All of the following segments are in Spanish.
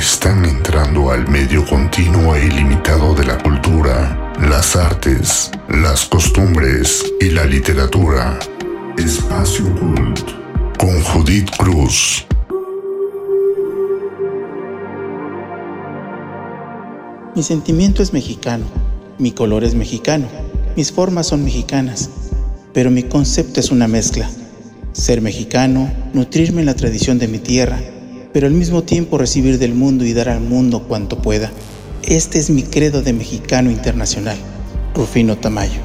están entrando al medio continuo e ilimitado de la cultura, las artes, las costumbres y la literatura. Espacio Cult con Judith Cruz. Mi sentimiento es mexicano, mi color es mexicano, mis formas son mexicanas, pero mi concepto es una mezcla. Ser mexicano, nutrirme en la tradición de mi tierra, pero al mismo tiempo recibir del mundo y dar al mundo cuanto pueda. Este es mi credo de mexicano internacional. Rufino Tamayo.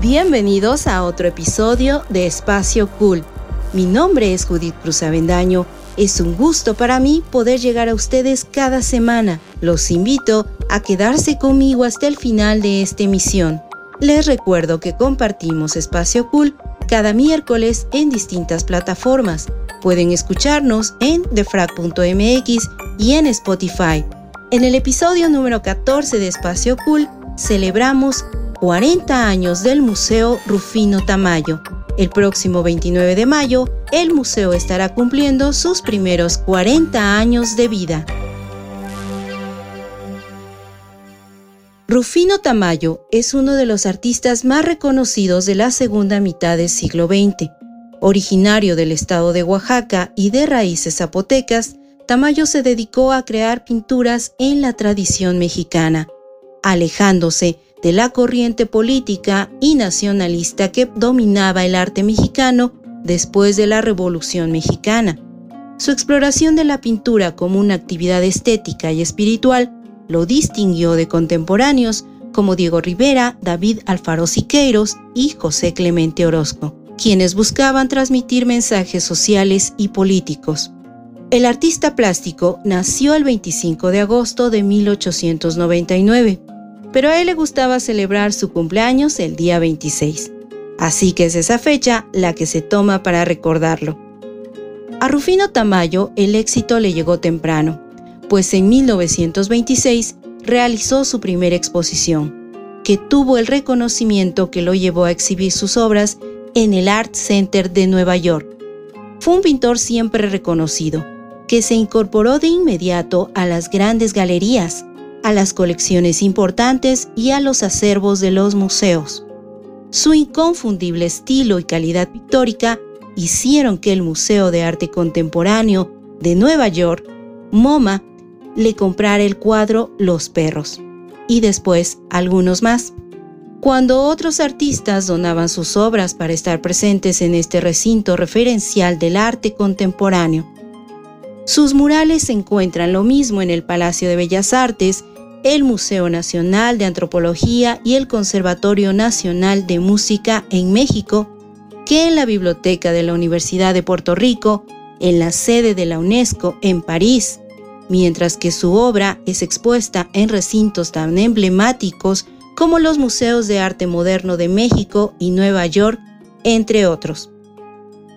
Bienvenidos a otro episodio de Espacio Cool. Mi nombre es Judith Cruz Avendaño. Es un gusto para mí poder llegar a ustedes cada semana. Los invito a quedarse conmigo hasta el final de esta emisión. Les recuerdo que compartimos Espacio Cool cada miércoles en distintas plataformas Pueden escucharnos en defrag.mx y en Spotify. En el episodio número 14 de Espacio Cool celebramos 40 años del Museo Rufino Tamayo. El próximo 29 de mayo, el museo estará cumpliendo sus primeros 40 años de vida. Rufino Tamayo es uno de los artistas más reconocidos de la segunda mitad del siglo XX. Originario del estado de Oaxaca y de raíces zapotecas, Tamayo se dedicó a crear pinturas en la tradición mexicana, alejándose de la corriente política y nacionalista que dominaba el arte mexicano después de la Revolución Mexicana. Su exploración de la pintura como una actividad estética y espiritual lo distinguió de contemporáneos como Diego Rivera, David Alfaro Siqueiros y José Clemente Orozco quienes buscaban transmitir mensajes sociales y políticos. El artista plástico nació el 25 de agosto de 1899, pero a él le gustaba celebrar su cumpleaños el día 26, así que es esa fecha la que se toma para recordarlo. A Rufino Tamayo el éxito le llegó temprano, pues en 1926 realizó su primera exposición, que tuvo el reconocimiento que lo llevó a exhibir sus obras en el Art Center de Nueva York. Fue un pintor siempre reconocido, que se incorporó de inmediato a las grandes galerías, a las colecciones importantes y a los acervos de los museos. Su inconfundible estilo y calidad pictórica hicieron que el Museo de Arte Contemporáneo de Nueva York, MoMA, le comprara el cuadro Los Perros, y después algunos más. Cuando otros artistas donaban sus obras para estar presentes en este recinto referencial del arte contemporáneo. Sus murales se encuentran lo mismo en el Palacio de Bellas Artes, el Museo Nacional de Antropología y el Conservatorio Nacional de Música en México, que en la Biblioteca de la Universidad de Puerto Rico, en la sede de la UNESCO en París, mientras que su obra es expuesta en recintos tan emblemáticos como los Museos de Arte Moderno de México y Nueva York, entre otros.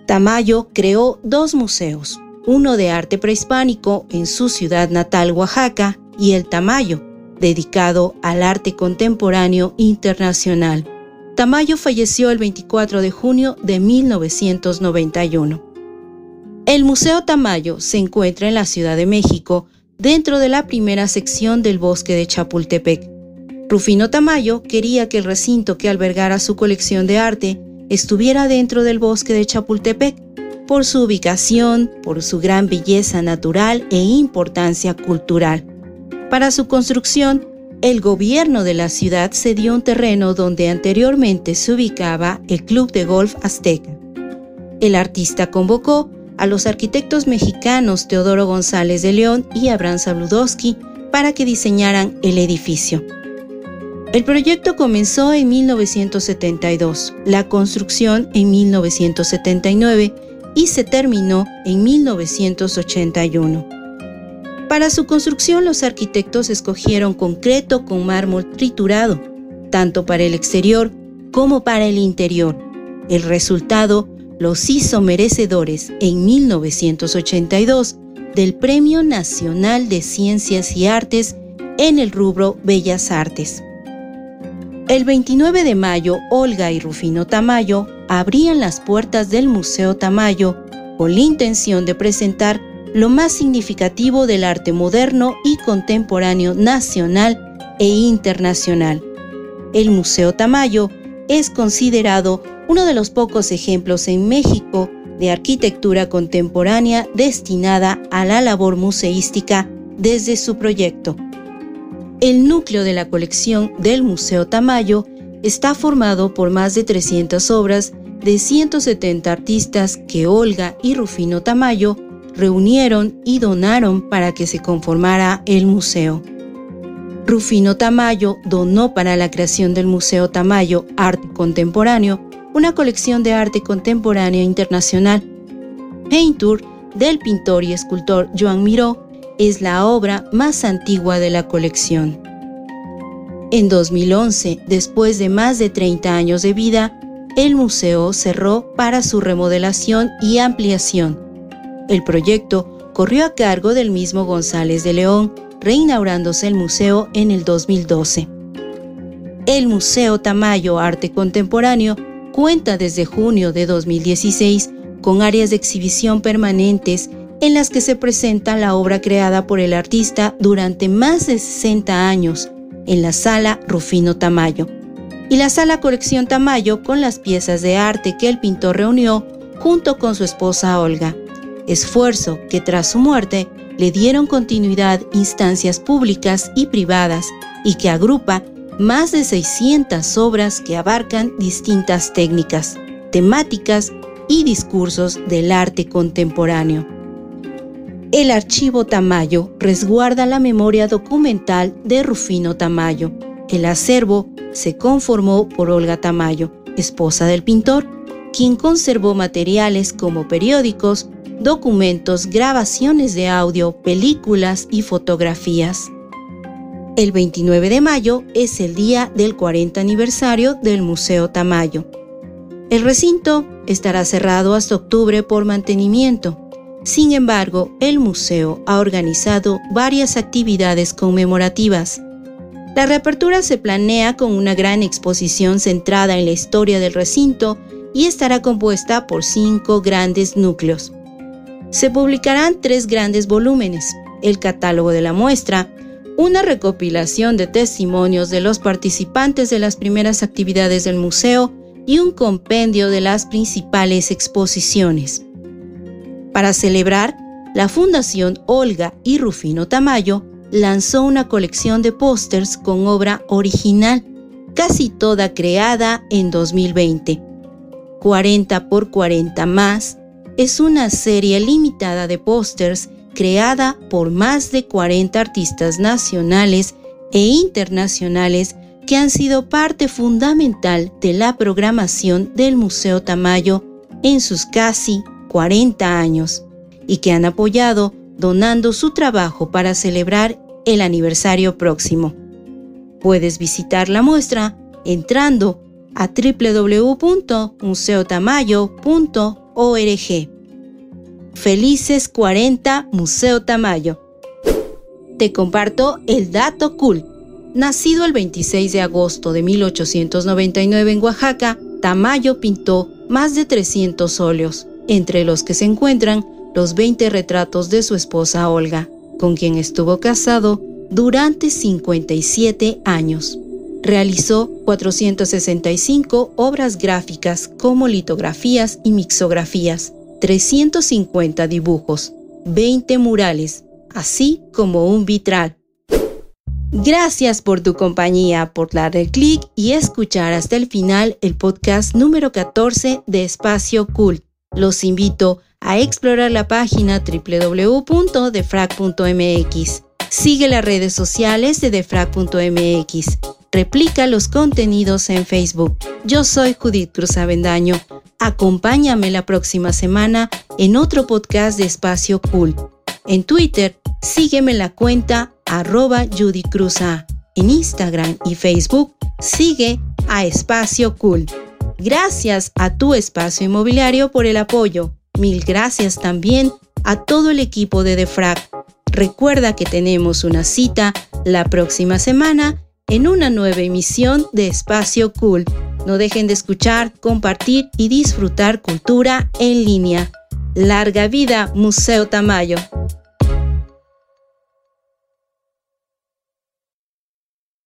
Tamayo creó dos museos, uno de arte prehispánico en su ciudad natal Oaxaca y el Tamayo, dedicado al arte contemporáneo internacional. Tamayo falleció el 24 de junio de 1991. El Museo Tamayo se encuentra en la Ciudad de México, dentro de la primera sección del bosque de Chapultepec. Rufino Tamayo quería que el recinto que albergara su colección de arte estuviera dentro del bosque de Chapultepec, por su ubicación, por su gran belleza natural e importancia cultural. Para su construcción, el gobierno de la ciudad cedió un terreno donde anteriormente se ubicaba el Club de Golf Azteca. El artista convocó a los arquitectos mexicanos Teodoro González de León y Abraham Sabludowski para que diseñaran el edificio. El proyecto comenzó en 1972, la construcción en 1979 y se terminó en 1981. Para su construcción los arquitectos escogieron concreto con mármol triturado, tanto para el exterior como para el interior. El resultado los hizo merecedores en 1982 del Premio Nacional de Ciencias y Artes en el rubro Bellas Artes. El 29 de mayo, Olga y Rufino Tamayo abrían las puertas del Museo Tamayo con la intención de presentar lo más significativo del arte moderno y contemporáneo nacional e internacional. El Museo Tamayo es considerado uno de los pocos ejemplos en México de arquitectura contemporánea destinada a la labor museística desde su proyecto. El núcleo de la colección del Museo Tamayo está formado por más de 300 obras de 170 artistas que Olga y Rufino Tamayo reunieron y donaron para que se conformara el museo. Rufino Tamayo donó para la creación del Museo Tamayo Arte Contemporáneo una colección de arte contemporáneo internacional. Paintur del pintor y escultor Joan Miró es la obra más antigua de la colección. En 2011, después de más de 30 años de vida, el museo cerró para su remodelación y ampliación. El proyecto corrió a cargo del mismo González de León, reinaugurándose el museo en el 2012. El Museo Tamayo Arte Contemporáneo cuenta desde junio de 2016 con áreas de exhibición permanentes en las que se presenta la obra creada por el artista durante más de 60 años en la sala Rufino Tamayo. Y la sala Colección Tamayo con las piezas de arte que el pintor reunió junto con su esposa Olga, esfuerzo que tras su muerte le dieron continuidad instancias públicas y privadas y que agrupa más de 600 obras que abarcan distintas técnicas, temáticas y discursos del arte contemporáneo. El archivo Tamayo resguarda la memoria documental de Rufino Tamayo. El acervo se conformó por Olga Tamayo, esposa del pintor, quien conservó materiales como periódicos, documentos, grabaciones de audio, películas y fotografías. El 29 de mayo es el día del 40 aniversario del Museo Tamayo. El recinto estará cerrado hasta octubre por mantenimiento. Sin embargo, el museo ha organizado varias actividades conmemorativas. La reapertura se planea con una gran exposición centrada en la historia del recinto y estará compuesta por cinco grandes núcleos. Se publicarán tres grandes volúmenes, el catálogo de la muestra, una recopilación de testimonios de los participantes de las primeras actividades del museo y un compendio de las principales exposiciones. Para celebrar, la Fundación Olga y Rufino Tamayo lanzó una colección de pósters con obra original, casi toda creada en 2020. 40 por 40 más es una serie limitada de pósters creada por más de 40 artistas nacionales e internacionales que han sido parte fundamental de la programación del Museo Tamayo en sus casi 40 años y que han apoyado donando su trabajo para celebrar el aniversario próximo. Puedes visitar la muestra entrando a www.museotamayo.org. Felices 40 Museo Tamayo. Te comparto el dato cool. Nacido el 26 de agosto de 1899 en Oaxaca, Tamayo pintó más de 300 óleos entre los que se encuentran los 20 retratos de su esposa Olga, con quien estuvo casado durante 57 años. Realizó 465 obras gráficas como litografías y mixografías, 350 dibujos, 20 murales, así como un vitral. Gracias por tu compañía, por darle clic y escuchar hasta el final el podcast número 14 de Espacio Cult. Los invito a explorar la página www.defrag.mx. Sigue las redes sociales de defrag.mx. Replica los contenidos en Facebook. Yo soy Judith Cruz Avendaño. Acompáñame la próxima semana en otro podcast de Espacio Cool. En Twitter, sígueme la cuenta arroba Judy En Instagram y Facebook, sigue a Espacio Cool. Gracias a tu espacio inmobiliario por el apoyo. Mil gracias también a todo el equipo de Defrag. Recuerda que tenemos una cita la próxima semana en una nueva emisión de Espacio Cool. No dejen de escuchar, compartir y disfrutar cultura en línea. Larga vida, Museo Tamayo.